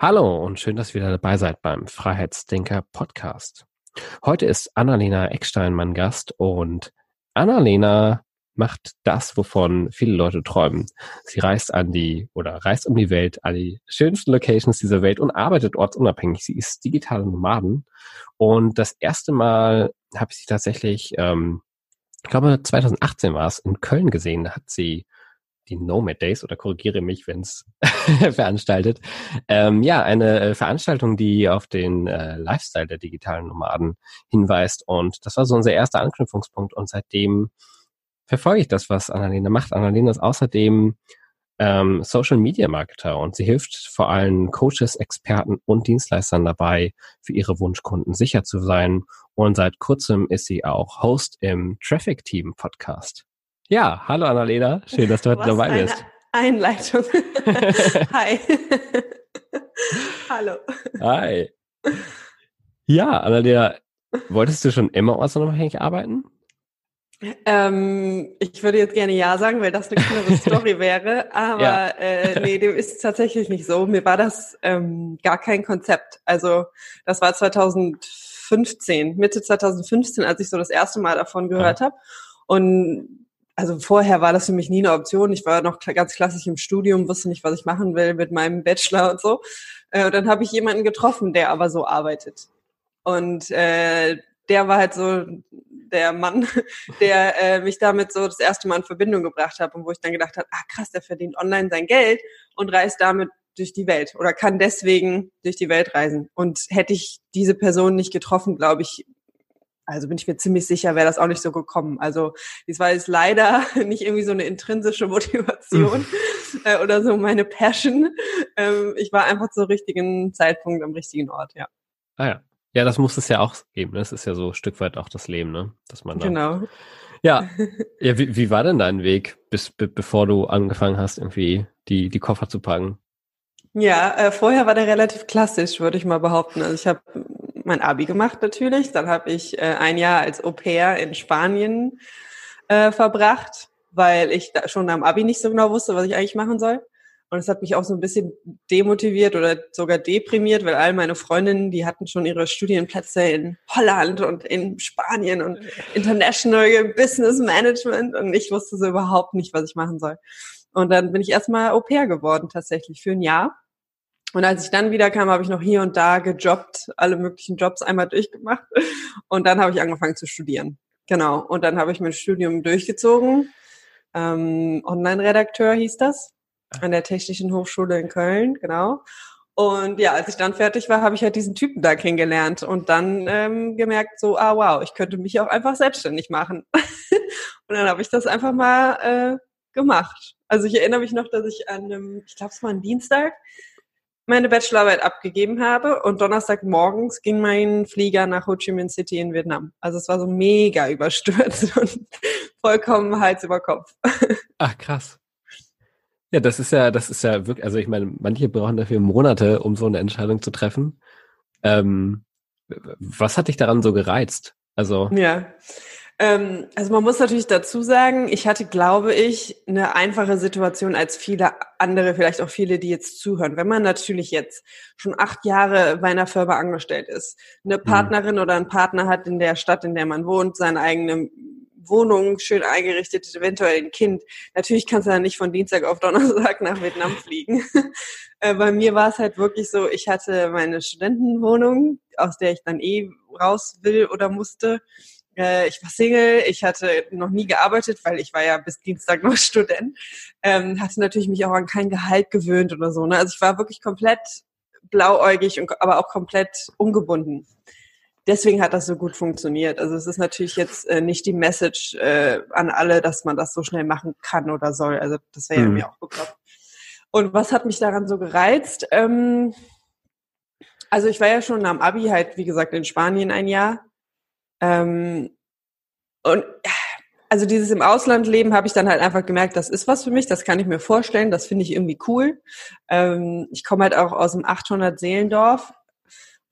Hallo und schön, dass ihr wieder dabei seid beim Freiheitsdenker Podcast. Heute ist Annalena Eckstein mein Gast und Annalena macht das, wovon viele Leute träumen. Sie reist an die oder reist um die Welt, an die schönsten Locations dieser Welt und arbeitet ortsunabhängig. Sie ist digitale Nomaden und das erste Mal habe ich sie tatsächlich, ähm, ich glaube 2018 war es, in Köln gesehen. Da hat sie die Nomad Days oder korrigiere mich, wenn es veranstaltet. Ähm, ja, eine äh, Veranstaltung, die auf den äh, Lifestyle der digitalen Nomaden hinweist. Und das war so unser erster Anknüpfungspunkt. Und seitdem verfolge ich das, was Annalena macht. Annalena ist außerdem ähm, Social Media Marketer und sie hilft vor allem Coaches, Experten und Dienstleistern dabei, für ihre Wunschkunden sicher zu sein. Und seit kurzem ist sie auch Host im Traffic Team Podcast. Ja, hallo Annalena, schön, dass du heute dabei bist. Einleitung. Hi. hallo. Hi. Ja, Annalena, wolltest du schon immer ortsunabhängig arbeiten? Ähm, ich würde jetzt gerne Ja sagen, weil das eine coolere Story wäre, aber ja. äh, nee, dem ist tatsächlich nicht so. Mir war das ähm, gar kein Konzept. Also das war 2015, Mitte 2015, als ich so das erste Mal davon gehört ja. habe. Und also vorher war das für mich nie eine Option. Ich war noch ganz klassisch im Studium, wusste nicht, was ich machen will mit meinem Bachelor und so. Äh, und dann habe ich jemanden getroffen, der aber so arbeitet. Und äh, der war halt so der Mann, der äh, mich damit so das erste Mal in Verbindung gebracht hat und wo ich dann gedacht habe, ah krass, der verdient online sein Geld und reist damit durch die Welt oder kann deswegen durch die Welt reisen. Und hätte ich diese Person nicht getroffen, glaube ich, also bin ich mir ziemlich sicher, wäre das auch nicht so gekommen. Also das war jetzt leider nicht irgendwie so eine intrinsische Motivation äh, oder so meine Passion. Ähm, ich war einfach zur richtigen Zeitpunkt am richtigen Ort, ja. Ah ja. Ja, das muss es ja auch geben. Das ist ja so ein Stück weit auch das Leben, ne? Dass man genau. Ja. ja wie, wie war denn dein Weg, bis be, bevor du angefangen hast, irgendwie die, die Koffer zu packen? Ja, äh, vorher war der relativ klassisch, würde ich mal behaupten. Also ich habe mein Abi gemacht natürlich. Dann habe ich äh, ein Jahr als Au pair in Spanien äh, verbracht, weil ich da schon am Abi nicht so genau wusste, was ich eigentlich machen soll. Und es hat mich auch so ein bisschen demotiviert oder sogar deprimiert, weil all meine Freundinnen, die hatten schon ihre Studienplätze in Holland und in Spanien und International Business Management und ich wusste so überhaupt nicht, was ich machen soll. Und dann bin ich erstmal Au pair geworden tatsächlich für ein Jahr und als ich dann wieder kam, habe ich noch hier und da gejobbt, alle möglichen Jobs einmal durchgemacht. Und dann habe ich angefangen zu studieren. Genau. Und dann habe ich mein Studium durchgezogen. Ähm, Online-Redakteur hieß das. An der Technischen Hochschule in Köln, genau. Und ja, als ich dann fertig war, habe ich halt diesen Typen da kennengelernt und dann ähm, gemerkt, so, ah wow, ich könnte mich auch einfach selbstständig machen. und dann habe ich das einfach mal äh, gemacht. Also ich erinnere mich noch, dass ich an einem, ich glaube es war ein Dienstag, meine Bachelorarbeit abgegeben habe und Donnerstagmorgens ging mein Flieger nach Ho Chi Minh City in Vietnam. Also es war so mega überstürzt und vollkommen Hals über Kopf. Ach krass. Ja, das ist ja, das ist ja wirklich, also ich meine, manche brauchen dafür Monate, um so eine Entscheidung zu treffen. Ähm, was hat dich daran so gereizt? Also ja, ähm, also man muss natürlich dazu sagen, ich hatte, glaube ich, eine einfache Situation als viele andere, vielleicht auch viele, die jetzt zuhören. Wenn man natürlich jetzt schon acht Jahre bei einer Firma angestellt ist, eine mhm. Partnerin mhm. oder einen Partner hat in der Stadt, in der man wohnt, seine eigene Wohnung schön eingerichtet, eventuell ein Kind. Natürlich kannst du ja nicht von Dienstag auf Donnerstag nach Vietnam fliegen. Äh, bei mir war es halt wirklich so, ich hatte meine Studentenwohnung, aus der ich dann eh raus will oder musste äh, ich war Single, ich hatte noch nie gearbeitet, weil ich war ja bis Dienstag noch Student. Ähm, hatte natürlich mich auch an kein Gehalt gewöhnt oder so. Ne? Also ich war wirklich komplett blauäugig, und, aber auch komplett ungebunden. Deswegen hat das so gut funktioniert. Also es ist natürlich jetzt äh, nicht die Message äh, an alle, dass man das so schnell machen kann oder soll. Also das wäre ja mhm. mir auch geklappt. Und was hat mich daran so gereizt? Ähm, Also ich war ja schon am Abi halt, wie gesagt, in Spanien ein Jahr. Ähm, und also dieses im Ausland leben habe ich dann halt einfach gemerkt, das ist was für mich, das kann ich mir vorstellen, das finde ich irgendwie cool. Ähm, ich komme halt auch aus dem 800 Seelendorf,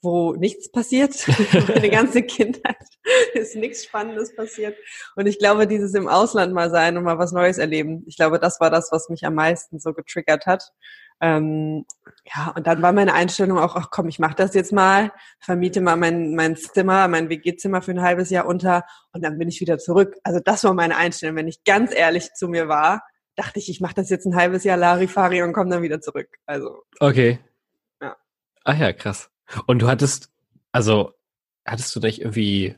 wo nichts passiert. Meine ganze Kindheit ist nichts Spannendes passiert. Und ich glaube, dieses im Ausland mal sein und mal was Neues erleben, ich glaube, das war das, was mich am meisten so getriggert hat. Ähm, ja, und dann war meine Einstellung auch, ach komm, ich mache das jetzt mal, vermiete mal mein, mein Zimmer, mein WG-Zimmer für ein halbes Jahr unter und dann bin ich wieder zurück. Also das war meine Einstellung. Wenn ich ganz ehrlich zu mir war, dachte ich, ich mache das jetzt ein halbes Jahr Larifari und komme dann wieder zurück. Also. Okay. Ja. Ach ja, krass. Und du hattest, also hattest du nicht irgendwie,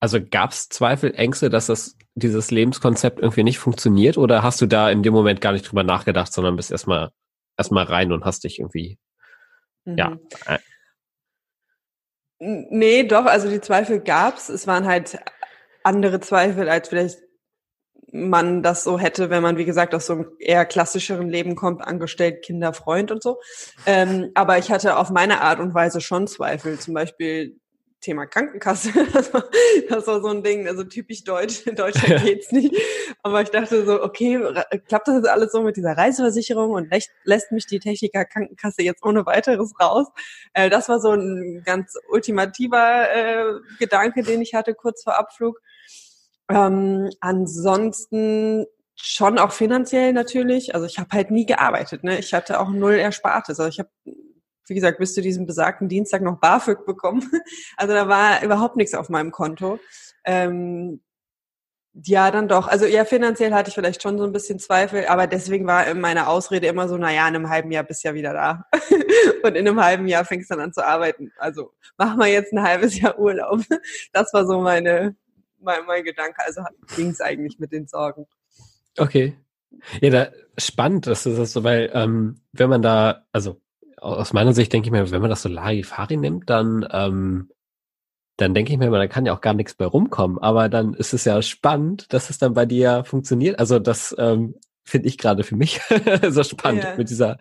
also gab es Zweifel, Ängste, dass das dieses Lebenskonzept irgendwie nicht funktioniert oder hast du da in dem Moment gar nicht drüber nachgedacht, sondern bist erstmal erstmal rein und hast dich irgendwie, mhm. ja. Äh nee, doch, also die Zweifel gab's. Es waren halt andere Zweifel, als vielleicht man das so hätte, wenn man, wie gesagt, aus so einem eher klassischeren Leben kommt, angestellt, Kinder, Freund und so. Ähm, aber ich hatte auf meine Art und Weise schon Zweifel. Zum Beispiel Thema Krankenkasse. Das war, das war so ein Ding, also typisch deutsch. In Deutschland geht's nicht. Aber ich dachte so, okay, klappt das jetzt alles so mit dieser Reiseversicherung und lässt, lässt mich die Techniker Krankenkasse jetzt ohne weiteres raus? Äh, das war so ein ganz ultimativer äh, Gedanke, den ich hatte kurz vor Abflug. Ähm, ansonsten schon auch finanziell natürlich. Also ich habe halt nie gearbeitet. Ne? Ich hatte auch null Erspartes. Also ich habe wie gesagt, bis zu diesem besagten Dienstag noch BAföG bekommen. Also da war überhaupt nichts auf meinem Konto. Ähm, ja, dann doch. Also ja, finanziell hatte ich vielleicht schon so ein bisschen Zweifel, aber deswegen war meine Ausrede immer so, na ja, in einem halben Jahr bist du ja wieder da. Und in einem halben Jahr fängst du dann an zu arbeiten. Also mach mal jetzt ein halbes Jahr Urlaub. Das war so meine, mein, mein Gedanke. Also ging es eigentlich mit den Sorgen. Okay. Ja, da, spannend, dass du das so, weil ähm, wenn man da, also aus meiner Sicht denke ich mir, wenn man das so Larifari nimmt, dann, ähm, dann denke ich mir immer, da kann ja auch gar nichts mehr rumkommen. Aber dann ist es ja spannend, dass es dann bei dir funktioniert. Also das ähm, finde ich gerade für mich so spannend yeah. mit dieser,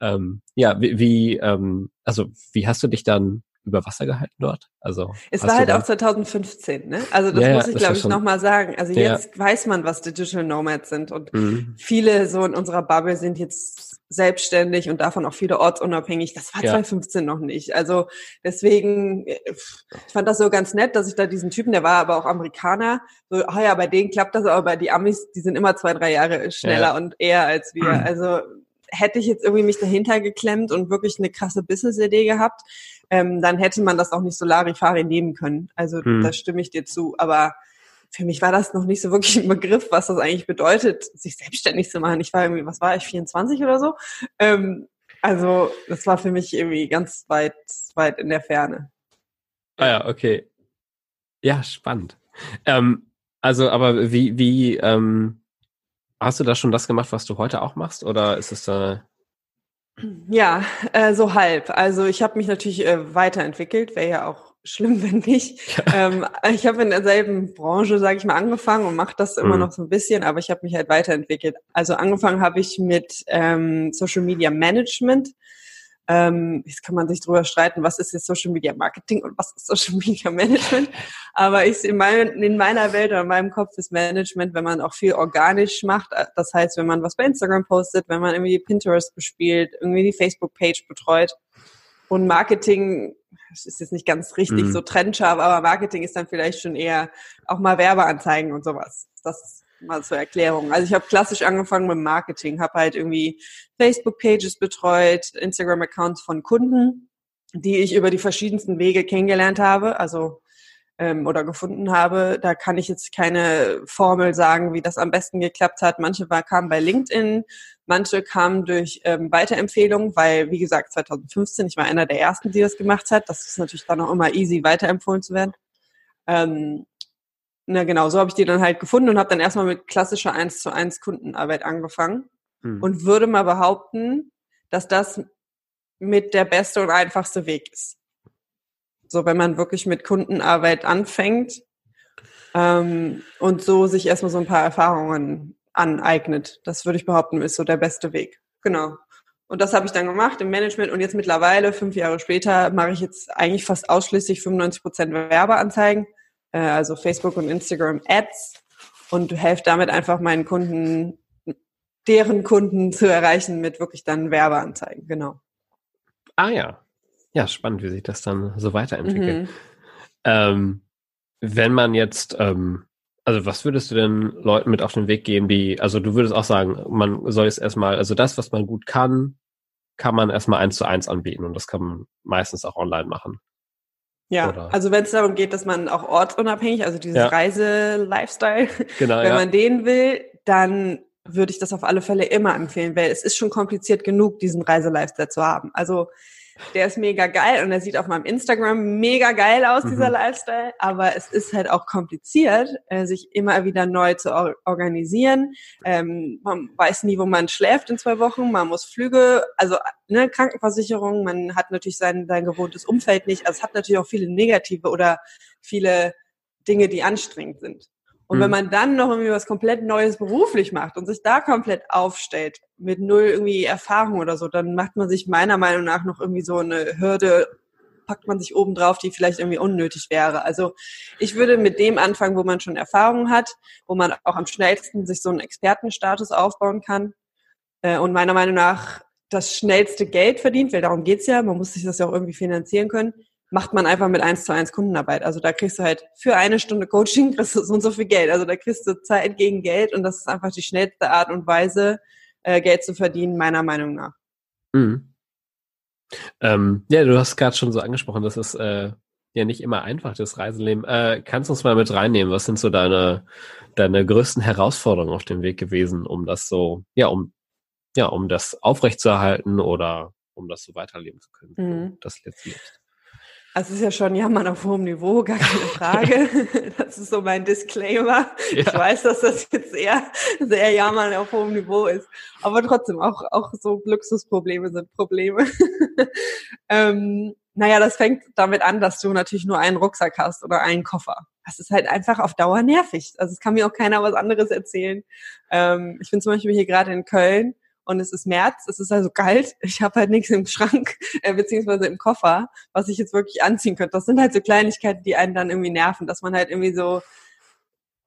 ähm, ja, wie, wie ähm, also wie hast du dich dann über Wasser gehalten dort? Also es war halt auch 2015, ne? Also das ja, muss ich glaube ich nochmal sagen. Also ja. jetzt weiß man, was Digital Nomads sind und mhm. viele so in unserer Bubble sind jetzt selbstständig und davon auch viele ortsunabhängig. Das war ja. 2015 noch nicht. Also deswegen, äh, ich fand das so ganz nett, dass ich da diesen Typen, der war aber auch Amerikaner, so, ah ja, bei denen klappt das, aber bei die Amis, die sind immer zwei, drei Jahre schneller und eher als wir. Also hätte ich jetzt irgendwie mich dahinter geklemmt und wirklich eine krasse Business-Idee gehabt, ähm, dann hätte man das auch nicht so Larifari nehmen können. Also hm. da stimme ich dir zu. Aber für mich war das noch nicht so wirklich ein Begriff, was das eigentlich bedeutet, sich selbstständig zu machen. Ich war irgendwie, was war ich, 24 oder so? Ähm, also das war für mich irgendwie ganz weit, weit in der Ferne. Ah ja, okay. Ja, spannend. Ähm, also, aber wie, wie, ähm, hast du da schon das gemacht, was du heute auch machst? Oder ist es da ja, äh, so halb. Also ich habe mich natürlich äh, weiterentwickelt, wäre ja auch schlimm, wenn nicht. ähm, ich habe in derselben Branche, sage ich mal, angefangen und mache das immer mhm. noch so ein bisschen, aber ich habe mich halt weiterentwickelt. Also angefangen habe ich mit ähm, Social Media Management. Ähm, jetzt kann man sich drüber streiten, was ist jetzt Social Media Marketing und was ist Social Media Management. Aber ich in, mein, in meiner Welt oder in meinem Kopf ist Management, wenn man auch viel organisch macht. Das heißt, wenn man was bei Instagram postet, wenn man irgendwie Pinterest bespielt, irgendwie die Facebook-Page betreut. Und Marketing, das ist jetzt nicht ganz richtig mhm. so trendscharf, aber Marketing ist dann vielleicht schon eher auch mal Werbeanzeigen und sowas. Das mal zur Erklärung. Also ich habe klassisch angefangen mit Marketing, habe halt irgendwie Facebook-Pages betreut, Instagram-Accounts von Kunden, die ich über die verschiedensten Wege kennengelernt habe, also ähm, oder gefunden habe. Da kann ich jetzt keine Formel sagen, wie das am besten geklappt hat. Manche war, kamen bei LinkedIn, manche kamen durch ähm, Weiterempfehlungen, weil, wie gesagt, 2015, ich war einer der ersten, die das gemacht hat. Das ist natürlich dann auch immer easy, weiterempfohlen zu werden. Ähm, na genau, so habe ich die dann halt gefunden und habe dann erstmal mit klassischer 1 zu 1 Kundenarbeit angefangen hm. und würde mal behaupten, dass das mit der beste und einfachste Weg ist. So, wenn man wirklich mit Kundenarbeit anfängt ähm, und so sich erstmal so ein paar Erfahrungen aneignet. Das würde ich behaupten, ist so der beste Weg. Genau. Und das habe ich dann gemacht im Management und jetzt mittlerweile, fünf Jahre später, mache ich jetzt eigentlich fast ausschließlich 95 Prozent Werbeanzeigen, äh, also Facebook und Instagram Ads und helfe damit einfach meinen Kunden, deren Kunden zu erreichen mit wirklich dann Werbeanzeigen, genau. Ah ja. Ja, spannend, wie sich das dann so weiterentwickelt. Mhm. Ähm, wenn man jetzt, ähm, also was würdest du denn Leuten mit auf den Weg geben, die, also du würdest auch sagen, man soll es erstmal, also das, was man gut kann, kann man erstmal eins zu eins anbieten und das kann man meistens auch online machen. Ja, Oder? also wenn es darum geht, dass man auch ortsunabhängig, also dieses ja. Reise-Lifestyle, genau, wenn ja. man den will, dann würde ich das auf alle Fälle immer empfehlen, weil es ist schon kompliziert genug, diesen Reise-Lifestyle zu haben. Also der ist mega geil und er sieht auf meinem Instagram mega geil aus, mhm. dieser Lifestyle. Aber es ist halt auch kompliziert, äh, sich immer wieder neu zu or organisieren. Ähm, man weiß nie, wo man schläft in zwei Wochen. Man muss Flüge, also ne, Krankenversicherung. Man hat natürlich sein, sein gewohntes Umfeld nicht. Also es hat natürlich auch viele negative oder viele Dinge, die anstrengend sind. Und mhm. wenn man dann noch irgendwie was komplett Neues beruflich macht und sich da komplett aufstellt, mit null irgendwie Erfahrung oder so, dann macht man sich meiner Meinung nach noch irgendwie so eine Hürde, packt man sich oben drauf, die vielleicht irgendwie unnötig wäre. Also ich würde mit dem anfangen, wo man schon Erfahrung hat, wo man auch am schnellsten sich so einen Expertenstatus aufbauen kann. Äh, und meiner Meinung nach das schnellste Geld verdient, weil darum geht's ja, man muss sich das ja auch irgendwie finanzieren können, macht man einfach mit eins zu eins Kundenarbeit. Also da kriegst du halt für eine Stunde Coaching kriegst du so und so viel Geld. Also da kriegst du Zeit gegen Geld und das ist einfach die schnellste Art und Weise, äh, Geld zu verdienen, meiner Meinung nach. Mhm. Ähm, ja, du hast gerade schon so angesprochen, das ist äh, ja nicht immer einfach, das Reiseleben. Äh, kannst du uns mal mit reinnehmen? Was sind so deine, deine größten Herausforderungen auf dem Weg gewesen, um das so, ja, um, ja, um das aufrechtzuerhalten oder um das so weiterleben zu können, mhm. das jetzt lebst? Also es ist ja schon Jammern auf hohem Niveau, gar keine Frage. das ist so mein Disclaimer. Ja. Ich weiß, dass das jetzt eher sehr Jammern auf hohem Niveau ist. Aber trotzdem, auch, auch so Luxusprobleme sind Probleme. ähm, naja, das fängt damit an, dass du natürlich nur einen Rucksack hast oder einen Koffer. Das ist halt einfach auf Dauer nervig. Also es kann mir auch keiner was anderes erzählen. Ähm, ich bin zum Beispiel hier gerade in Köln und es ist März, es ist also kalt, ich habe halt nichts im Schrank, äh, beziehungsweise im Koffer, was ich jetzt wirklich anziehen könnte. Das sind halt so Kleinigkeiten, die einen dann irgendwie nerven, dass man halt irgendwie so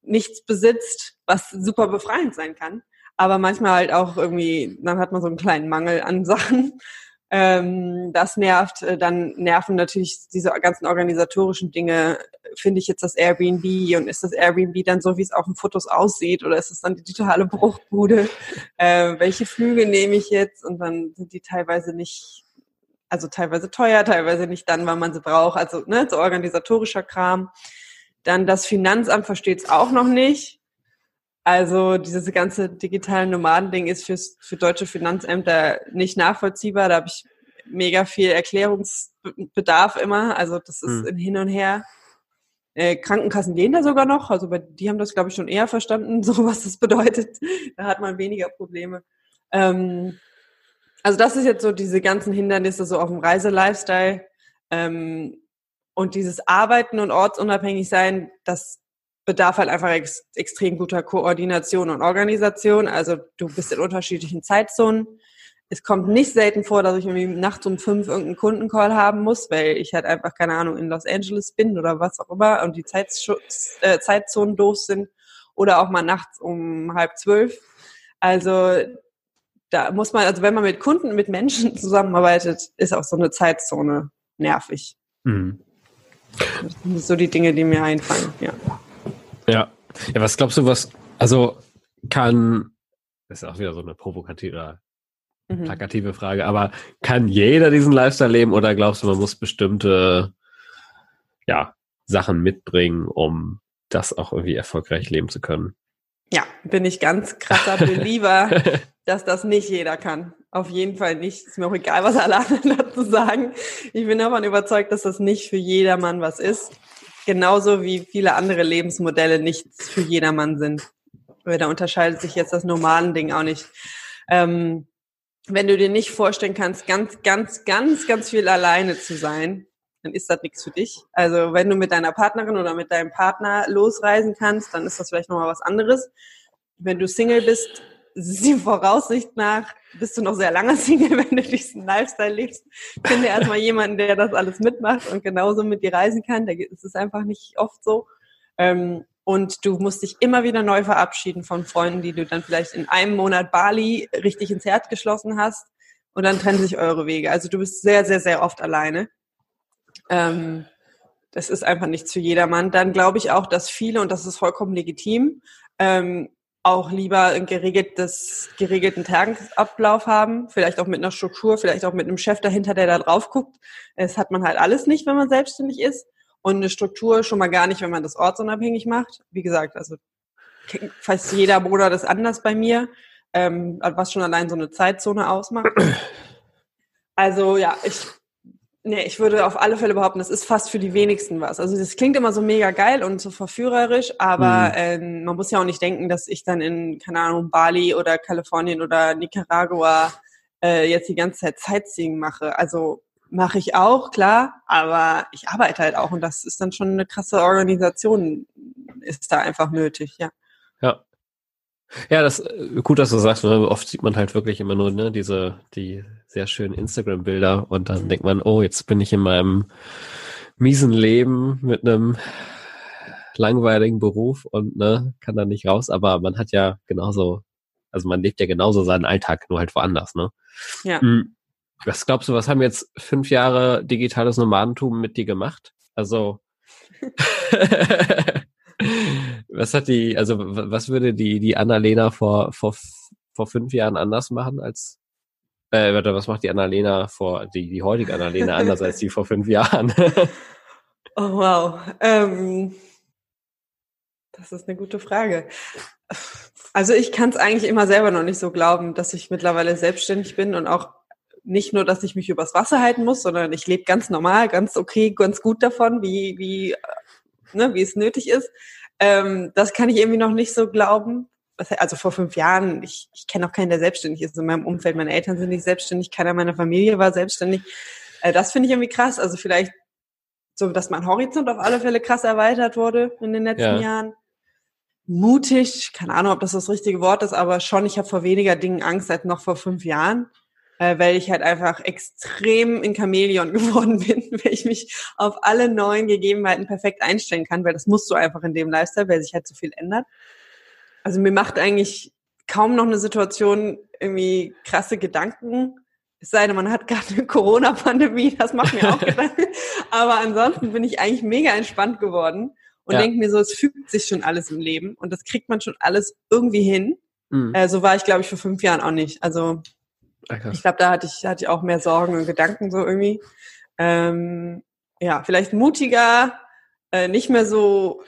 nichts besitzt, was super befreiend sein kann. Aber manchmal halt auch irgendwie, dann hat man so einen kleinen Mangel an Sachen ähm, das nervt. Äh, dann nerven natürlich diese ganzen organisatorischen Dinge. Finde ich jetzt das Airbnb und ist das Airbnb dann so, wie es auf den Fotos aussieht oder ist es dann die totale Bruchbude? Äh, welche Flüge nehme ich jetzt? Und dann sind die teilweise nicht, also teilweise teuer, teilweise nicht dann, wann man sie braucht. Also ne, so organisatorischer Kram. Dann das Finanzamt versteht es auch noch nicht also dieses ganze digitale Nomadending ist fürs, für deutsche Finanzämter nicht nachvollziehbar. Da habe ich mega viel Erklärungsbedarf immer. Also das ist mhm. hin und her. Äh, Krankenkassen gehen da sogar noch. Also bei, die haben das, glaube ich, schon eher verstanden, so was das bedeutet. Da hat man weniger Probleme. Ähm, also das ist jetzt so diese ganzen Hindernisse so auf dem Reiselifestyle. Ähm, und dieses Arbeiten und ortsunabhängig sein, das bedarf halt einfach ex extrem guter Koordination und Organisation. Also du bist in unterschiedlichen Zeitzonen. Es kommt nicht selten vor, dass ich irgendwie nachts um fünf irgendeinen Kundencall haben muss, weil ich halt einfach, keine Ahnung, in Los Angeles bin oder was auch immer und die Zeitschutz, äh, Zeitzonen doof sind. Oder auch mal nachts um halb zwölf. Also da muss man, also wenn man mit Kunden, mit Menschen zusammenarbeitet, ist auch so eine Zeitzone nervig. Mhm. Das sind so die Dinge, die mir einfallen, ja. Ja. Ja, was glaubst du, was, also kann, das ist auch wieder so eine provokative, mhm. plakative Frage, aber kann jeder diesen Lifestyle leben oder glaubst du, man muss bestimmte, ja, Sachen mitbringen, um das auch irgendwie erfolgreich leben zu können? Ja, bin ich ganz krasser Belieber, dass das nicht jeder kann. Auf jeden Fall nicht. Ist mir auch egal, was alle anderen dazu sagen. Ich bin davon überzeugt, dass das nicht für jedermann was ist. Genauso wie viele andere Lebensmodelle nichts für jedermann sind. Da unterscheidet sich jetzt das normalen Ding auch nicht. Ähm, wenn du dir nicht vorstellen kannst, ganz, ganz, ganz, ganz viel alleine zu sein, dann ist das nichts für dich. Also wenn du mit deiner Partnerin oder mit deinem Partner losreisen kannst, dann ist das vielleicht nochmal was anderes. Wenn du Single bist, die Voraussicht nach bist du noch sehr lange Single, wenn du diesen Lifestyle lebst. Finde erstmal jemanden, der das alles mitmacht und genauso mit dir reisen kann. Da ist es einfach nicht oft so. Ähm, und du musst dich immer wieder neu verabschieden von Freunden, die du dann vielleicht in einem Monat Bali richtig ins Herz geschlossen hast und dann trennen sich eure Wege. Also du bist sehr, sehr, sehr oft alleine. Ähm, das ist einfach nichts für jedermann. Dann glaube ich auch, dass viele, und das ist vollkommen legitim, ähm, auch lieber einen geregeltes, geregelten Tagesablauf haben, vielleicht auch mit einer Struktur, vielleicht auch mit einem Chef dahinter, der da drauf guckt. Das hat man halt alles nicht, wenn man selbstständig ist. Und eine Struktur schon mal gar nicht, wenn man das ortsunabhängig macht. Wie gesagt, also fast jeder Monat ist anders bei mir ähm, was schon allein so eine Zeitzone ausmacht. Also ja, ich, nee, ich würde auf alle Fälle behaupten, das ist fast für die wenigsten was. Also das klingt immer so mega geil und so verführerisch, aber mhm. ähm, man muss ja auch nicht denken, dass ich dann in, keine Ahnung, Bali oder Kalifornien oder Nicaragua äh, jetzt die ganze Zeit Sightseeing mache. Also mache ich auch, klar, aber ich arbeite halt auch und das ist dann schon eine krasse Organisation, ist da einfach nötig, ja. Ja, ja, das äh, gut, dass du sagst, oft sieht man halt wirklich immer nur ne, diese die sehr schönen Instagram-Bilder und dann denkt man, oh, jetzt bin ich in meinem miesen Leben mit einem langweiligen Beruf und ne, kann da nicht raus, aber man hat ja genauso, also man lebt ja genauso seinen Alltag, nur halt woanders, ne? Ja. Hm. Was glaubst du, was haben jetzt fünf Jahre digitales Nomadentum mit dir gemacht? Also was hat die, also was würde die, die Annalena vor, vor, vor fünf Jahren anders machen als, äh, warte, was macht die Annalena vor, die, die heutige Annalena anders als die vor fünf Jahren? oh wow. Ähm, das ist eine gute Frage. Also ich kann es eigentlich immer selber noch nicht so glauben, dass ich mittlerweile selbstständig bin und auch nicht nur, dass ich mich übers Wasser halten muss, sondern ich lebe ganz normal, ganz okay, ganz gut davon, wie, wie ne, wie es nötig ist. Ähm, das kann ich irgendwie noch nicht so glauben. Also vor fünf Jahren, ich, ich kenne auch keinen, der selbstständig ist. In meinem Umfeld, meine Eltern sind nicht selbstständig, keiner meiner Familie war selbstständig. Äh, das finde ich irgendwie krass. Also vielleicht so, dass mein Horizont auf alle Fälle krass erweitert wurde in den letzten ja. Jahren. Mutig, keine Ahnung, ob das das richtige Wort ist, aber schon, ich habe vor weniger Dingen Angst als noch vor fünf Jahren äh, weil ich halt einfach extrem in Chamäleon geworden bin, weil ich mich auf alle neuen Gegebenheiten perfekt einstellen kann, weil das musst du einfach in dem Lifestyle, weil sich halt so viel ändert. Also mir macht eigentlich kaum noch eine Situation irgendwie krasse Gedanken. Es sei denn, man hat gerade eine Corona-Pandemie, das macht mir auch Gedanken. Aber ansonsten bin ich eigentlich mega entspannt geworden und ja. denke mir so, es fügt sich schon alles im Leben und das kriegt man schon alles irgendwie hin. Mhm. Äh, so war ich, glaube ich, vor fünf Jahren auch nicht. Also Ach, ich glaube, da hatte ich, hatte ich auch mehr Sorgen und Gedanken so irgendwie. Ähm, ja, vielleicht mutiger, äh, nicht mehr so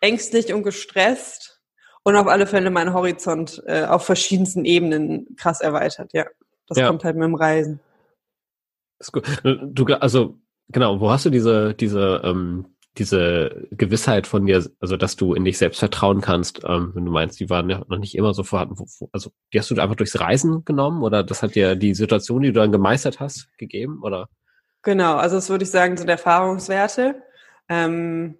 ängstlich und gestresst und auf alle Fälle mein Horizont äh, auf verschiedensten Ebenen krass erweitert. Ja, das ja. kommt halt mit dem Reisen. Ist gut. Du, also genau, wo hast du diese diese ähm, diese Gewissheit von dir, also dass du in dich selbst vertrauen kannst, ähm, wenn du meinst, die waren ja noch nicht immer so vorhanden. Also die hast du einfach durchs Reisen genommen oder das hat dir die Situation, die du dann gemeistert hast, gegeben oder? Genau, also das würde ich sagen, sind Erfahrungswerte. Ähm,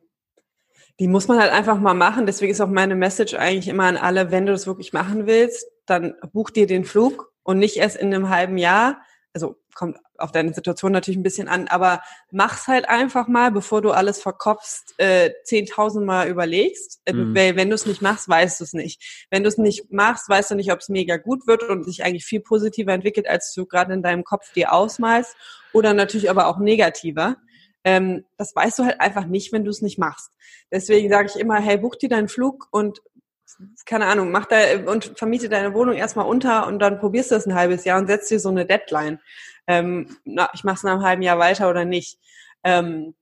die muss man halt einfach mal machen. Deswegen ist auch meine Message eigentlich immer an alle, wenn du das wirklich machen willst, dann buch dir den Flug und nicht erst in einem halben Jahr. Also kommt auf deine Situation natürlich ein bisschen an, aber mach's halt einfach mal, bevor du alles verkopfst, äh, 10.000 Mal überlegst. Äh, mhm. Weil wenn du es nicht machst, weißt du es nicht. Wenn du es nicht machst, weißt du nicht, ob es mega gut wird und sich eigentlich viel positiver entwickelt, als du gerade in deinem Kopf dir ausmalst oder natürlich aber auch negativer. Ähm, das weißt du halt einfach nicht, wenn du es nicht machst. Deswegen sage ich immer, hey, buch dir deinen Flug und keine Ahnung, mach da und vermiete deine Wohnung erstmal unter und dann probierst du das ein halbes Jahr und setzt dir so eine Deadline ähm, na, ich mache es nach einem halben Jahr weiter oder nicht. Ähm,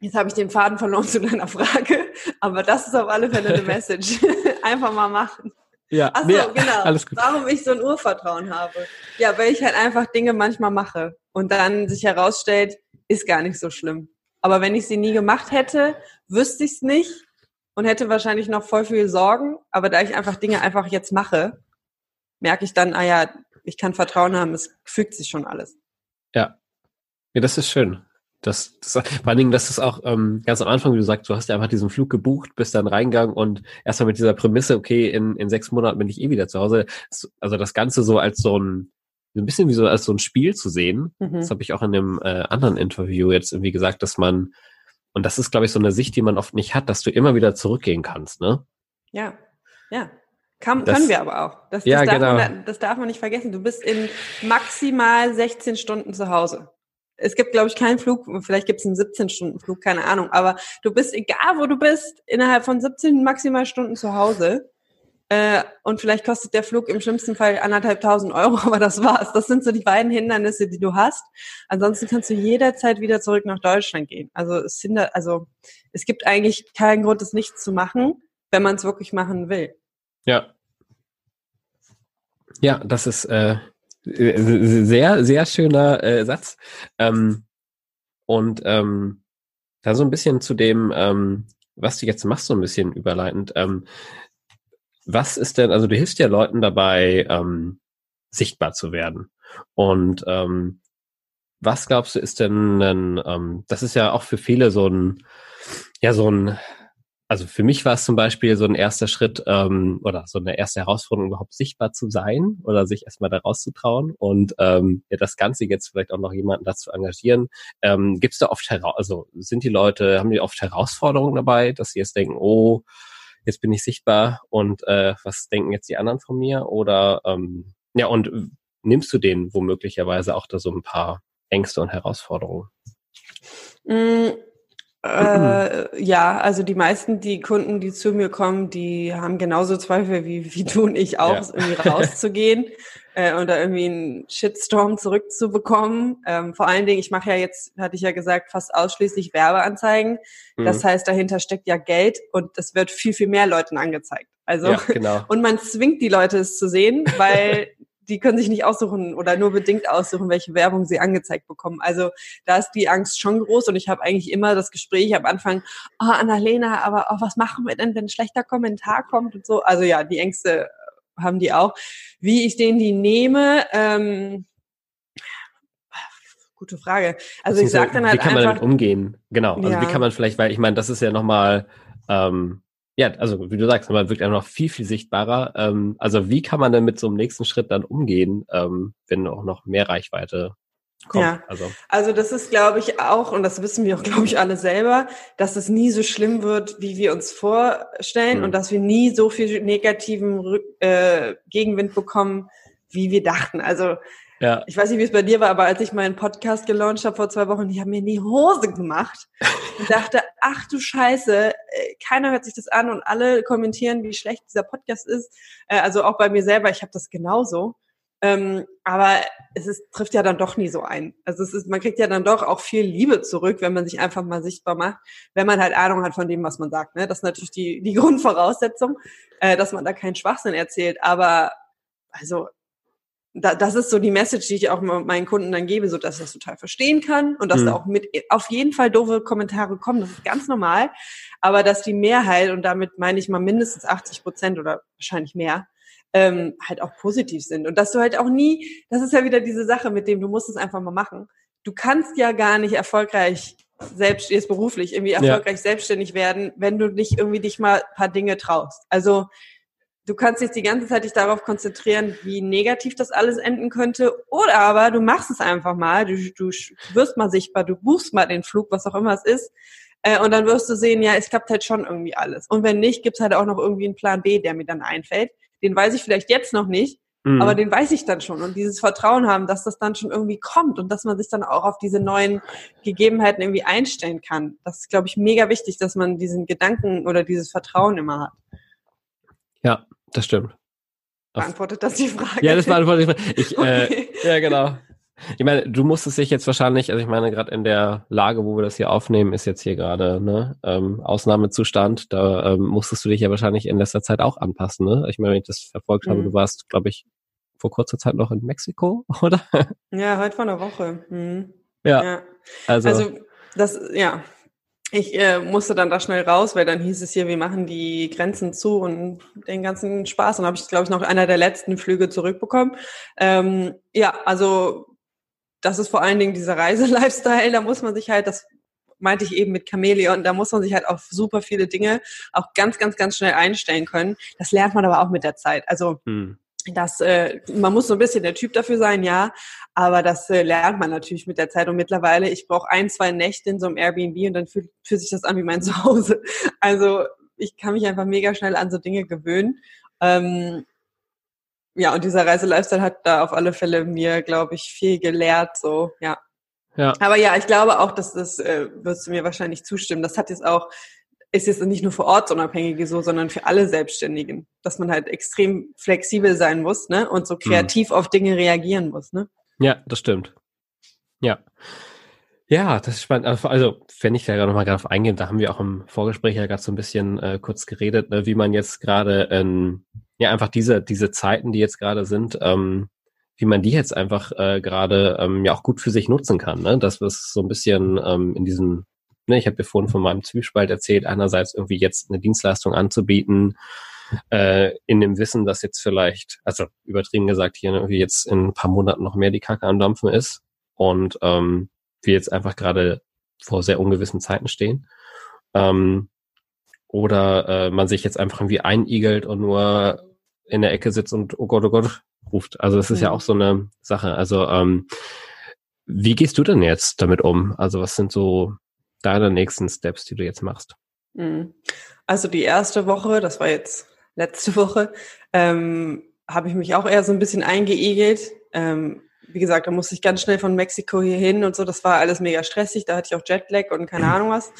jetzt habe ich den Faden verloren zu deiner Frage, aber das ist auf alle Fälle eine Message. einfach mal machen. Ja, Ach so, nee, genau. Alles gut. Warum ich so ein Urvertrauen habe. Ja, weil ich halt einfach Dinge manchmal mache und dann sich herausstellt, ist gar nicht so schlimm. Aber wenn ich sie nie gemacht hätte, wüsste ich es nicht und hätte wahrscheinlich noch voll viel Sorgen. Aber da ich einfach Dinge einfach jetzt mache, merke ich dann, ah ja, ich kann Vertrauen haben, es fügt sich schon alles. Ja. Ja, das ist schön. Das, das, vor allen Dingen, das ist auch ähm, ganz am Anfang, wie du sagst, du hast ja einfach diesen Flug gebucht, bist dann reingegangen und erstmal mit dieser Prämisse, okay, in, in sechs Monaten bin ich eh wieder zu Hause. Also das Ganze so als so ein, ein bisschen wie so als so ein Spiel zu sehen. Mhm. Das habe ich auch in dem äh, anderen Interview jetzt irgendwie gesagt, dass man, und das ist, glaube ich, so eine Sicht, die man oft nicht hat, dass du immer wieder zurückgehen kannst, ne? Ja, ja. Kann, das, können wir aber auch. Das, das, ja, darf genau. man, das darf man nicht vergessen. Du bist in maximal 16 Stunden zu Hause. Es gibt, glaube ich, keinen Flug, vielleicht gibt es einen 17-Stunden-Flug, keine Ahnung, aber du bist, egal wo du bist, innerhalb von 17 maximal Stunden zu Hause. Äh, und vielleicht kostet der Flug im schlimmsten Fall anderthalbtausend Euro, aber das war's. Das sind so die beiden Hindernisse, die du hast. Ansonsten kannst du jederzeit wieder zurück nach Deutschland gehen. Also es, sind, also es gibt eigentlich keinen Grund, es nicht zu machen, wenn man es wirklich machen will. Ja. Ja, das ist äh, sehr, sehr schöner äh, Satz. Ähm, und ähm, da so ein bisschen zu dem, ähm, was du jetzt machst, so ein bisschen überleitend. Ähm, was ist denn, also du hilfst ja Leuten dabei, ähm, sichtbar zu werden. Und ähm, was glaubst du, ist denn, ein, ähm, das ist ja auch für viele so ein, ja, so ein also für mich war es zum Beispiel so ein erster Schritt ähm, oder so eine erste Herausforderung, überhaupt sichtbar zu sein oder sich erstmal da rauszutrauen und ähm, ja, das Ganze jetzt vielleicht auch noch jemanden dazu engagieren. Ähm, Gibt es da oft heraus, also sind die Leute, haben die oft Herausforderungen dabei, dass sie jetzt denken, oh, jetzt bin ich sichtbar und äh, was denken jetzt die anderen von mir? Oder ähm, ja, und nimmst du denen womöglicherweise auch da so ein paar Ängste und Herausforderungen? Mm äh, ja, also die meisten, die Kunden, die zu mir kommen, die haben genauso Zweifel wie, wie du und ich auch, ja. irgendwie rauszugehen äh, und da irgendwie einen Shitstorm zurückzubekommen. Ähm, vor allen Dingen, ich mache ja jetzt, hatte ich ja gesagt, fast ausschließlich Werbeanzeigen. Mhm. Das heißt, dahinter steckt ja Geld und das wird viel, viel mehr Leuten angezeigt. Also, ja, genau. und man zwingt die Leute es zu sehen, weil die können sich nicht aussuchen oder nur bedingt aussuchen, welche Werbung sie angezeigt bekommen. Also da ist die Angst schon groß und ich habe eigentlich immer das Gespräch am Anfang, oh Annalena, aber oh, was machen wir denn, wenn ein schlechter Kommentar kommt und so. Also ja, die Ängste haben die auch. Wie ich denen die nehme, ähm, gute Frage. Also ich sage dann halt einfach. Wie kann man damit umgehen? Genau. Also ja. wie kann man vielleicht, weil ich meine, das ist ja nochmal ähm, ja, also wie du sagst, man wirkt einfach noch viel, viel sichtbarer. Ähm, also wie kann man denn mit so einem nächsten Schritt dann umgehen, ähm, wenn auch noch mehr Reichweite kommt? Ja, also, also das ist, glaube ich, auch, und das wissen wir auch, glaube ich, alle selber, dass es nie so schlimm wird, wie wir uns vorstellen mhm. und dass wir nie so viel negativen äh, Gegenwind bekommen, wie wir dachten. Also ja. Ich weiß nicht, wie es bei dir war, aber als ich meinen Podcast gelauncht habe vor zwei Wochen, ich habe mir in die Hose gemacht und dachte, ach du Scheiße, äh, keiner hört sich das an und alle kommentieren, wie schlecht dieser Podcast ist. Äh, also auch bei mir selber, ich habe das genauso. Ähm, aber es ist, trifft ja dann doch nie so ein. Also es ist, man kriegt ja dann doch auch viel Liebe zurück, wenn man sich einfach mal sichtbar macht, wenn man halt Ahnung hat von dem, was man sagt. Ne? Das ist natürlich die, die Grundvoraussetzung, äh, dass man da keinen Schwachsinn erzählt. Aber also da, das ist so die Message, die ich auch meinen Kunden dann gebe, so dass ich das total verstehen kann und dass mhm. da auch mit auf jeden Fall doofe Kommentare kommen. Das ist ganz normal. Aber dass die Mehrheit, und damit meine ich mal mindestens 80 Prozent oder wahrscheinlich mehr, ähm, halt auch positiv sind. Und dass du halt auch nie, das ist ja wieder diese Sache, mit dem du musst es einfach mal machen. Du kannst ja gar nicht erfolgreich selbst jetzt beruflich irgendwie erfolgreich ja. selbstständig werden, wenn du nicht irgendwie dich mal ein paar Dinge traust. Also du kannst dich die ganze Zeit dich darauf konzentrieren, wie negativ das alles enden könnte. Oder aber du machst es einfach mal, du, du wirst mal sichtbar, du buchst mal den Flug, was auch immer es ist. Äh, und dann wirst du sehen, ja, es klappt halt schon irgendwie alles. Und wenn nicht, gibt's halt auch noch irgendwie einen Plan B, der mir dann einfällt. Den weiß ich vielleicht jetzt noch nicht, mhm. aber den weiß ich dann schon. Und dieses Vertrauen haben, dass das dann schon irgendwie kommt und dass man sich dann auch auf diese neuen Gegebenheiten irgendwie einstellen kann. Das ist, glaube ich, mega wichtig, dass man diesen Gedanken oder dieses Vertrauen immer hat. Ja, das stimmt. Beantwortet das die Frage? Ja, das beantwortet die Frage. Ich, äh, okay. äh, ja, genau. Ich meine, du musstest dich jetzt wahrscheinlich, also ich meine, gerade in der Lage, wo wir das hier aufnehmen, ist jetzt hier gerade ne, ähm, Ausnahmezustand. Da ähm, musstest du dich ja wahrscheinlich in letzter Zeit auch anpassen. Ne? Ich meine, wenn ich das verfolgt mhm. habe, du warst, glaube ich, vor kurzer Zeit noch in Mexiko, oder? Ja, heute vor einer Woche. Mhm. Ja. ja. Also, also das, ja, ich äh, musste dann da schnell raus, weil dann hieß es hier, wir machen die Grenzen zu und den ganzen Spaß. Und habe ich, glaube ich, noch einer der letzten Flüge zurückbekommen. Ähm, ja, also das ist vor allen Dingen dieser Reiselifestyle, da muss man sich halt, das meinte ich eben mit Chamäleon, da muss man sich halt auf super viele Dinge auch ganz, ganz, ganz schnell einstellen können. Das lernt man aber auch mit der Zeit. Also hm. Das, äh, man muss so ein bisschen der Typ dafür sein, ja, aber das äh, lernt man natürlich mit der Zeit. Und mittlerweile, ich brauche ein, zwei Nächte in so einem Airbnb und dann fühlt, fühlt sich das an wie mein Zuhause. Also ich kann mich einfach mega schnell an so Dinge gewöhnen. Ähm, ja, und dieser Reiselifestyle hat da auf alle Fälle mir, glaube ich, viel gelehrt, so, ja. Ja. Aber ja, ich glaube auch, dass das, äh, wirst du mir wahrscheinlich zustimmen, das hat jetzt auch, ist jetzt nicht nur für Ortsunabhängige so, sondern für alle Selbstständigen, dass man halt extrem flexibel sein muss, ne, und so kreativ mhm. auf Dinge reagieren muss, ne. Ja, das stimmt. Ja. Ja, das ist spannend. Also, also wenn ich da gerade nochmal gerade auf eingehen, da haben wir auch im Vorgespräch ja gerade so ein bisschen äh, kurz geredet, ne, wie man jetzt gerade ähm, ja einfach diese, diese Zeiten, die jetzt gerade sind, ähm, wie man die jetzt einfach äh, gerade ähm, ja auch gut für sich nutzen kann. Ne? Das ist so ein bisschen ähm, in diesem, ne, ich habe dir vorhin von meinem Zwiespalt erzählt, einerseits irgendwie jetzt eine Dienstleistung anzubieten, äh, in dem Wissen, dass jetzt vielleicht, also übertrieben gesagt, hier irgendwie jetzt in ein paar Monaten noch mehr die Kacke am Dampfen ist und ähm, wir jetzt einfach gerade vor sehr ungewissen Zeiten stehen. Ähm, oder äh, man sich jetzt einfach irgendwie einigelt und nur in der Ecke sitzt und oh Gott, oh Gott ruft. Also das ist mhm. ja auch so eine Sache. Also ähm, wie gehst du denn jetzt damit um? Also was sind so deine nächsten Steps, die du jetzt machst? Mhm. Also die erste Woche, das war jetzt letzte Woche, ähm, habe ich mich auch eher so ein bisschen eingeigelt. Ähm, wie gesagt, da musste ich ganz schnell von Mexiko hier hin und so. Das war alles mega stressig. Da hatte ich auch Jetlag und keine Ahnung was.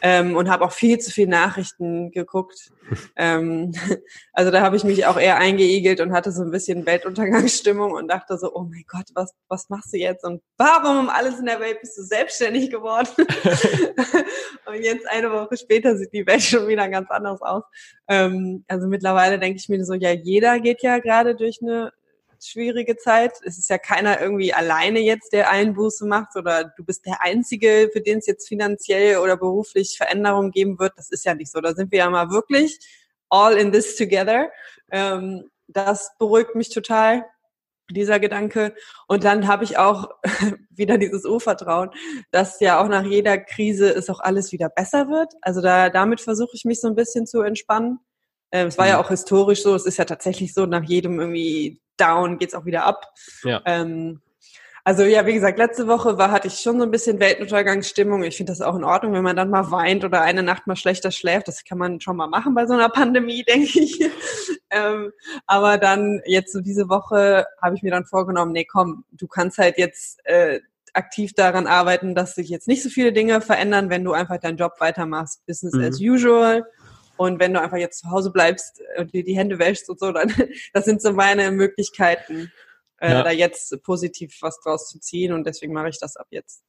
Ähm, und habe auch viel zu viel Nachrichten geguckt. ähm, also da habe ich mich auch eher eingeigelt und hatte so ein bisschen Weltuntergangsstimmung und dachte so, oh mein Gott, was, was machst du jetzt? Und warum um alles in der Welt bist du selbstständig geworden? und jetzt eine Woche später sieht die Welt schon wieder ganz anders aus. Ähm, also mittlerweile denke ich mir so, ja, jeder geht ja gerade durch eine schwierige Zeit. Es ist ja keiner irgendwie alleine jetzt, der Einbuße macht oder du bist der Einzige, für den es jetzt finanziell oder beruflich Veränderungen geben wird. Das ist ja nicht so. Da sind wir ja mal wirklich all in this together. Ähm, das beruhigt mich total, dieser Gedanke. Und dann habe ich auch wieder dieses Urvertrauen, dass ja auch nach jeder Krise es auch alles wieder besser wird. Also da, damit versuche ich mich so ein bisschen zu entspannen. Ähm, es war ja mhm. auch historisch so, es ist ja tatsächlich so, nach jedem irgendwie Down geht's auch wieder ab. Ja. Ähm, also ja, wie gesagt, letzte Woche war, hatte ich schon so ein bisschen Weltuntergangsstimmung. Ich finde das auch in Ordnung, wenn man dann mal weint oder eine Nacht mal schlechter schläft. Das kann man schon mal machen bei so einer Pandemie, denke ich. ähm, aber dann jetzt so diese Woche habe ich mir dann vorgenommen, nee, komm, du kannst halt jetzt äh, aktiv daran arbeiten, dass sich jetzt nicht so viele Dinge verändern, wenn du einfach deinen Job weitermachst, Business mhm. as usual. Und wenn du einfach jetzt zu Hause bleibst und dir die Hände wäschst und so, dann das sind so meine Möglichkeiten, äh, ja. da jetzt positiv was draus zu ziehen. Und deswegen mache ich das ab jetzt.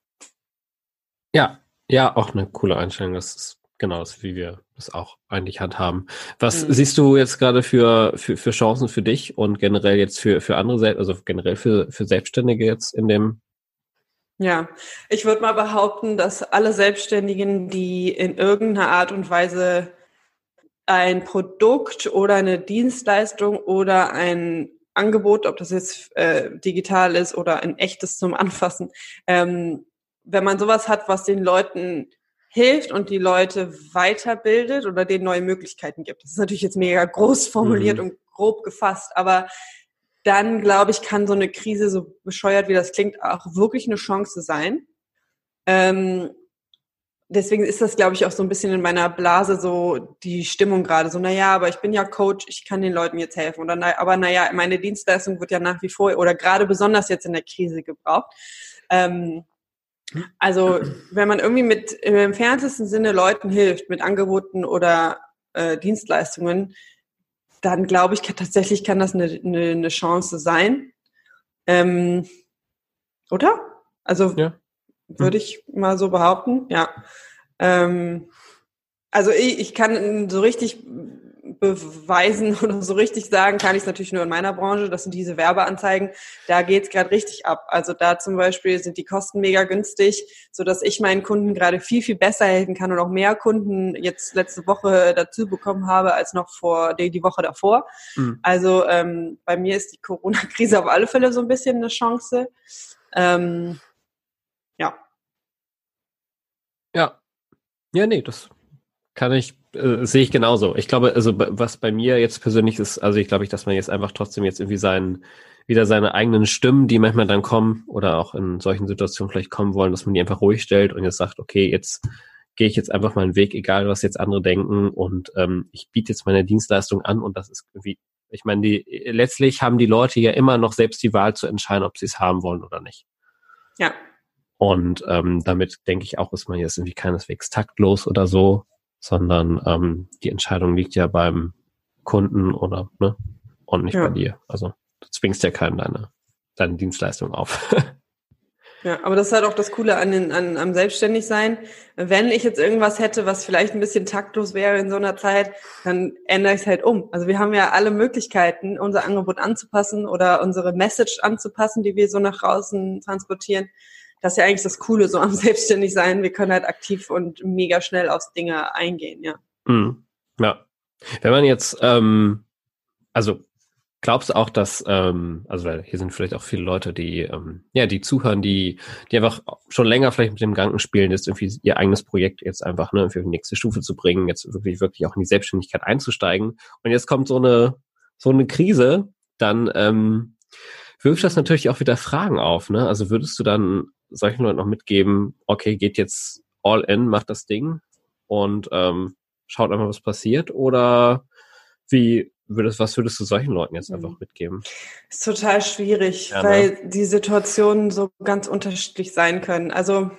Ja, ja, auch eine coole Einstellung. Das ist genau das, wie wir das auch eigentlich handhaben. Was mhm. siehst du jetzt gerade für, für, für Chancen für dich und generell jetzt für, für andere, also generell für, für Selbstständige jetzt in dem ja, ich würde mal behaupten, dass alle Selbstständigen, die in irgendeiner Art und Weise ein Produkt oder eine Dienstleistung oder ein Angebot, ob das jetzt äh, digital ist oder ein echtes zum Anfassen, ähm, wenn man sowas hat, was den Leuten hilft und die Leute weiterbildet oder denen neue Möglichkeiten gibt. Das ist natürlich jetzt mega groß formuliert mhm. und grob gefasst, aber dann glaube ich, kann so eine Krise, so bescheuert wie das klingt, auch wirklich eine Chance sein. Ähm, deswegen ist das, glaube ich, auch so ein bisschen in meiner Blase so die Stimmung gerade. So, naja, aber ich bin ja Coach, ich kann den Leuten jetzt helfen. Oder, na, aber naja, meine Dienstleistung wird ja nach wie vor oder gerade besonders jetzt in der Krise gebraucht. Ähm, also, wenn man irgendwie mit im entferntesten Sinne Leuten hilft, mit Angeboten oder äh, Dienstleistungen, dann glaube ich, kann, tatsächlich kann das eine, eine, eine Chance sein. Ähm, oder? Also, ja würde hm. ich mal so behaupten, ja. Ähm, also ich, ich kann so richtig beweisen oder so richtig sagen, kann ich es natürlich nur in meiner Branche. Das sind diese Werbeanzeigen. Da geht's gerade richtig ab. Also da zum Beispiel sind die Kosten mega günstig, so dass ich meinen Kunden gerade viel, viel besser helfen kann und auch mehr Kunden jetzt letzte Woche dazu bekommen habe als noch vor die, die Woche davor. Mhm. Also ähm, bei mir ist die Corona-Krise auf alle Fälle so ein bisschen eine Chance. Ähm, ja. Ja. Ja, nee, das kann ich, äh, sehe ich genauso. Ich glaube, also was bei mir jetzt persönlich ist, also ich glaube ich, dass man jetzt einfach trotzdem jetzt irgendwie seinen, wieder seine eigenen Stimmen, die manchmal dann kommen oder auch in solchen Situationen vielleicht kommen wollen, dass man die einfach ruhig stellt und jetzt sagt, okay, jetzt gehe ich jetzt einfach meinen Weg, egal was jetzt andere denken und ähm, ich biete jetzt meine Dienstleistung an und das ist irgendwie, ich meine, die letztlich haben die Leute ja immer noch selbst die Wahl zu entscheiden, ob sie es haben wollen oder nicht. Ja. Und ähm, damit denke ich auch, ist man jetzt irgendwie keineswegs taktlos oder so, sondern ähm, die Entscheidung liegt ja beim Kunden oder ne und nicht ja. bei dir. Also du zwingst ja keinen deine, deine Dienstleistung auf. Ja, aber das ist halt auch das Coole an, den, an am Selbstständigsein. Wenn ich jetzt irgendwas hätte, was vielleicht ein bisschen taktlos wäre in so einer Zeit, dann ändere ich es halt um. Also wir haben ja alle Möglichkeiten, unser Angebot anzupassen oder unsere Message anzupassen, die wir so nach draußen transportieren. Das ist ja eigentlich das Coole so am Selbstständigsein. Wir können halt aktiv und mega schnell auf Dinge eingehen, ja. Mhm. Ja. Wenn man jetzt, ähm, also Glaubst du auch, dass, ähm, also weil hier sind vielleicht auch viele Leute, die, ähm, ja, die zuhören, die, die einfach schon länger vielleicht mit dem Gedanken spielen, ist irgendwie ihr eigenes Projekt jetzt einfach ne, für die nächste Stufe zu bringen, jetzt wirklich, wirklich auch in die Selbstständigkeit einzusteigen. Und jetzt kommt so eine, so eine Krise, dann ähm, wirft das natürlich auch wieder Fragen auf, ne? Also würdest du dann solchen Leuten noch mitgeben, okay, geht jetzt all in, macht das Ding und ähm, schaut einfach, was passiert? Oder wie würdest, was würdest du solchen Leuten jetzt einfach mhm. mitgeben? Ist total schwierig, ja, ne? weil die Situationen so ganz unterschiedlich sein können. Also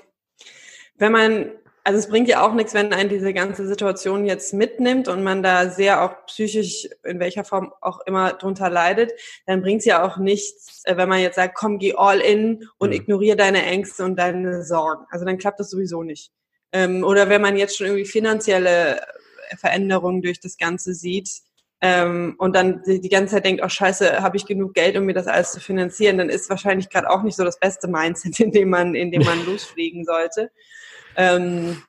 wenn man, also es bringt ja auch nichts, wenn einen diese ganze Situation jetzt mitnimmt und man da sehr auch psychisch in welcher Form auch immer drunter leidet, dann bringt es ja auch nichts, äh, wenn man jetzt sagt, komm, geh all in und mhm. ignoriere deine Ängste und deine Sorgen. Also dann klappt das sowieso nicht. Ähm, oder wenn man jetzt schon irgendwie finanzielle Veränderungen durch das Ganze sieht, ähm, und dann die, die ganze Zeit denkt, oh scheiße, habe ich genug Geld, um mir das alles zu finanzieren, dann ist wahrscheinlich gerade auch nicht so das beste Mindset, in dem man, in dem man losfliegen sollte. Ähm,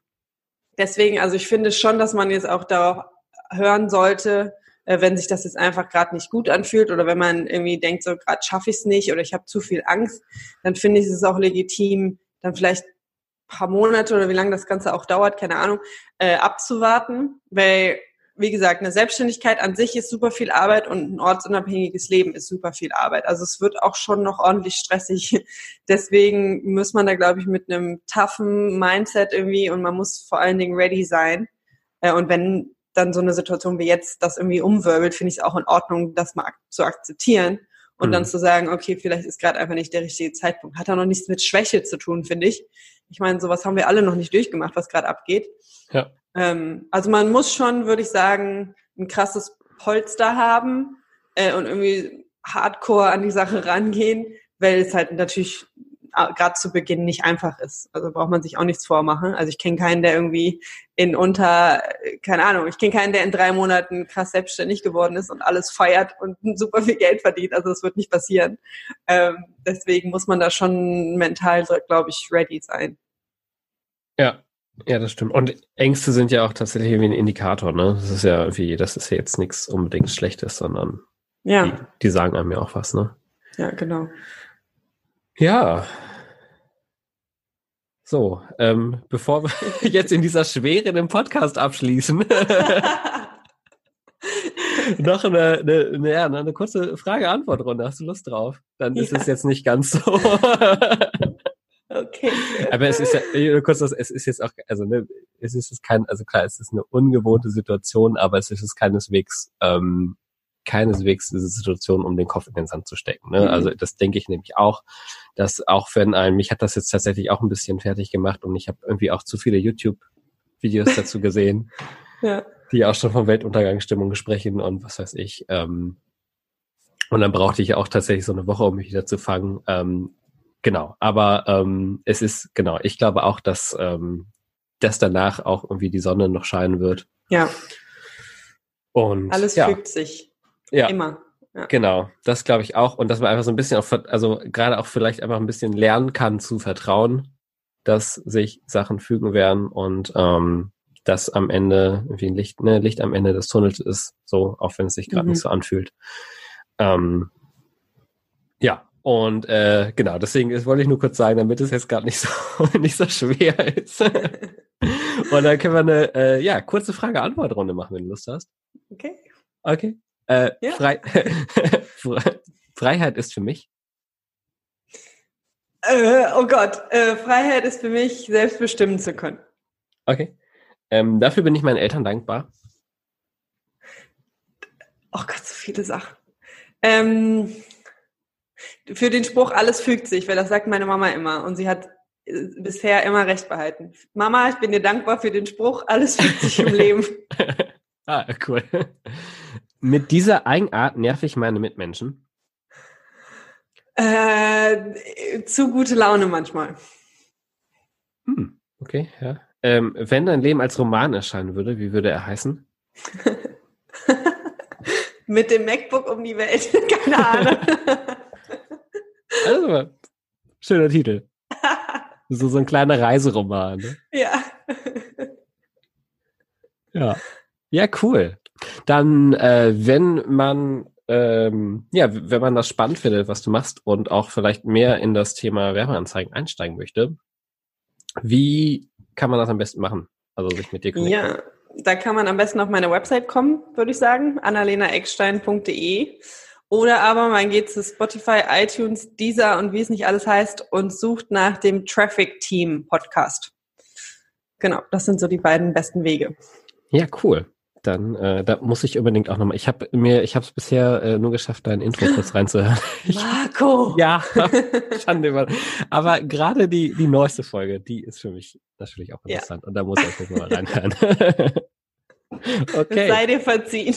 deswegen, also ich finde schon, dass man jetzt auch darauf hören sollte, äh, wenn sich das jetzt einfach gerade nicht gut anfühlt oder wenn man irgendwie denkt, so gerade schaffe ich es nicht oder ich habe zu viel Angst, dann finde ich es auch legitim, dann vielleicht paar Monate oder wie lange das Ganze auch dauert, keine Ahnung, äh, abzuwarten, weil wie gesagt, eine Selbstständigkeit an sich ist super viel Arbeit und ein ortsunabhängiges Leben ist super viel Arbeit. Also es wird auch schon noch ordentlich stressig. Deswegen muss man da, glaube ich, mit einem toughen Mindset irgendwie und man muss vor allen Dingen ready sein. Äh, und wenn dann so eine Situation wie jetzt das irgendwie umwirbelt, finde ich es auch in Ordnung, das mal zu akzeptieren und mhm. dann zu sagen, okay, vielleicht ist gerade einfach nicht der richtige Zeitpunkt. Hat auch noch nichts mit Schwäche zu tun, finde ich. Ich meine, sowas haben wir alle noch nicht durchgemacht, was gerade abgeht. Ja. Ähm, also man muss schon, würde ich sagen, ein krasses Polster haben äh, und irgendwie hardcore an die Sache rangehen, weil es halt natürlich äh, gerade zu Beginn nicht einfach ist. Also braucht man sich auch nichts vormachen. Also ich kenne keinen, der irgendwie in unter, keine Ahnung, ich kenne keinen, der in drei Monaten krass selbstständig geworden ist und alles feiert und super viel Geld verdient. Also das wird nicht passieren. Ähm, deswegen muss man da schon mental, glaube ich, ready sein. Ja, ja, das stimmt. Und Ängste sind ja auch tatsächlich irgendwie ein Indikator, ne? Das ist ja wie, das ist ja jetzt nichts unbedingt Schlechtes, sondern ja. die, die sagen einem ja auch was, ne? Ja, genau. Ja. So, ähm, bevor wir jetzt in dieser Schwere den Podcast abschließen, noch eine, eine, eine, eine kurze Frage-Antwort-Runde. Hast du Lust drauf? Dann ist ja. es jetzt nicht ganz so. Okay. Aber es ist ja, kurz, es ist jetzt auch, also ne, es ist kein, also klar, es ist eine ungewohnte Situation, aber es ist keineswegs, ähm, keineswegs diese Situation, um den Kopf in den Sand zu stecken. Ne? Mhm. Also das denke ich nämlich auch, dass auch wenn ein, mich hat das jetzt tatsächlich auch ein bisschen fertig gemacht und ich habe irgendwie auch zu viele YouTube-Videos dazu gesehen, ja. die auch schon von Weltuntergangsstimmung sprechen und was weiß ich. Ähm, und dann brauchte ich auch tatsächlich so eine Woche, um mich wieder zu fangen. Ähm, Genau, aber ähm, es ist, genau, ich glaube auch, dass, ähm, dass danach auch irgendwie die Sonne noch scheinen wird. Ja. Und alles ja. fügt sich. Ja. Immer. Ja. Genau, das glaube ich auch. Und dass man einfach so ein bisschen auch, also gerade auch vielleicht einfach ein bisschen lernen kann zu vertrauen, dass sich Sachen fügen werden und ähm, dass am Ende wie ein Licht, ne, Licht am Ende des Tunnels ist, so, auch wenn es sich gerade mhm. nicht so anfühlt. Ähm, ja, Und äh, genau, deswegen das wollte ich nur kurz sagen, damit es jetzt gerade nicht so nicht so schwer ist. Und dann können wir eine äh, ja, kurze Frage-Antwort-Runde machen, wenn du Lust hast. Okay. Okay. Äh, Ja. Frei Freiheit ist für mich. Äh, oh Gott, äh, Freiheit ist für mich, selbst bestimmen zu können. Okay. Ähm, dafür bin ich meinen Eltern dankbar. Oh Gott, so viele Sachen. Ähm, für den Spruch, alles fügt sich, weil das sagt meine Mama immer. Und sie hat äh, bisher immer recht behalten. Mama, ich bin dir dankbar für den Spruch, alles fügt sich im Leben. ah, cool. Mit dieser Eigenart nerv ich meine Mitmenschen. Äh, zu gute Laune manchmal. Hm, okay, ja. Ähm, wenn dein Leben als Roman erscheinen würde, wie würde er heißen? Mit dem MacBook um die Welt. Keine Ahnung. Also, schöner Titel. So, so ein kleiner Reiseroman. Ne? ja. Ja. Ja, cool. Dann, äh, wenn man, ähm, ja, wenn man das spannend findet, was du machst und auch vielleicht mehr in das Thema Werbeanzeigen einsteigen möchte, wie kann man das am besten machen? Also sich mit dir connecten. Ja, da kann man am besten auf meine Website kommen, würde ich sagen, annalenaeckstein.de. Oder aber man geht zu Spotify, iTunes, Deezer und wie es nicht alles heißt und sucht nach dem Traffic Team Podcast. Genau, das sind so die beiden besten Wege. Ja, cool. Dann äh, da muss ich unbedingt auch nochmal. Ich habe mir, ich habe es bisher äh, nur geschafft, dein Intro kurz reinzuhören. Marco! ja, Schande über. Aber gerade die die neueste Folge, die ist für mich natürlich auch Ja. interessant und da muss ich jetzt mal reinhören. okay. Sei dir verziehen.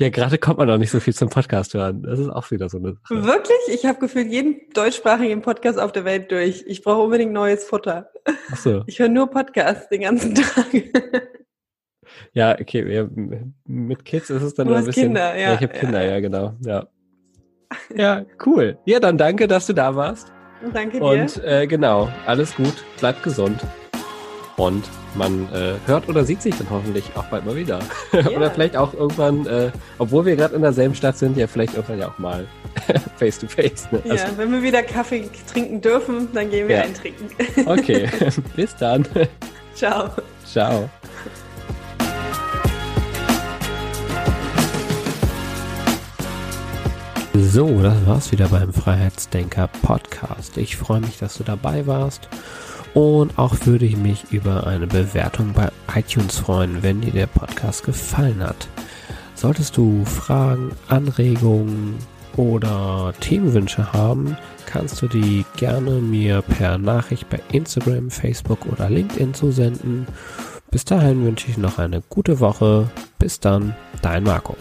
Ja, gerade kommt man noch nicht so viel zum Podcast hören. Das ist auch wieder so eine Sache. Wirklich? Ich habe gefühlt jeden deutschsprachigen Podcast auf der Welt durch. Ich brauche unbedingt neues Futter. Ach so. Ich höre nur Podcasts den ganzen Tag. Ja, okay. Ja, mit Kids ist es dann Du ein bisschen. Kinder, ja, ich habe ja, Kinder, ja. ja, genau. Ja. Ja, cool. Ja, dann danke, dass du da warst. Danke dir. Und äh, genau, alles gut, bleibt gesund. Und man äh, hört oder sieht sich dann hoffentlich auch bald mal wieder. oder vielleicht auch irgendwann, äh, obwohl wir gerade in derselben Stadt sind, ja vielleicht irgendwann ja auch mal face to face. Ne? ja, wenn wir wieder Kaffee trinken dürfen, dann gehen wir Ja. einen trinken. okay, bis dann. Ciao. Ciao. So, das war's wieder beim Freiheitsdenker Podcast. Ich freue mich, dass du dabei warst und auch würde ich mich über eine Bewertung bei iTunes freuen, wenn dir der Podcast gefallen hat. Solltest du Fragen, Anregungen oder Themenwünsche haben, kannst du die gerne mir per Nachricht bei Instagram, Facebook oder LinkedIn zusenden. Bis dahin wünsche ich noch eine gute Woche. Bis dann, dein Marco.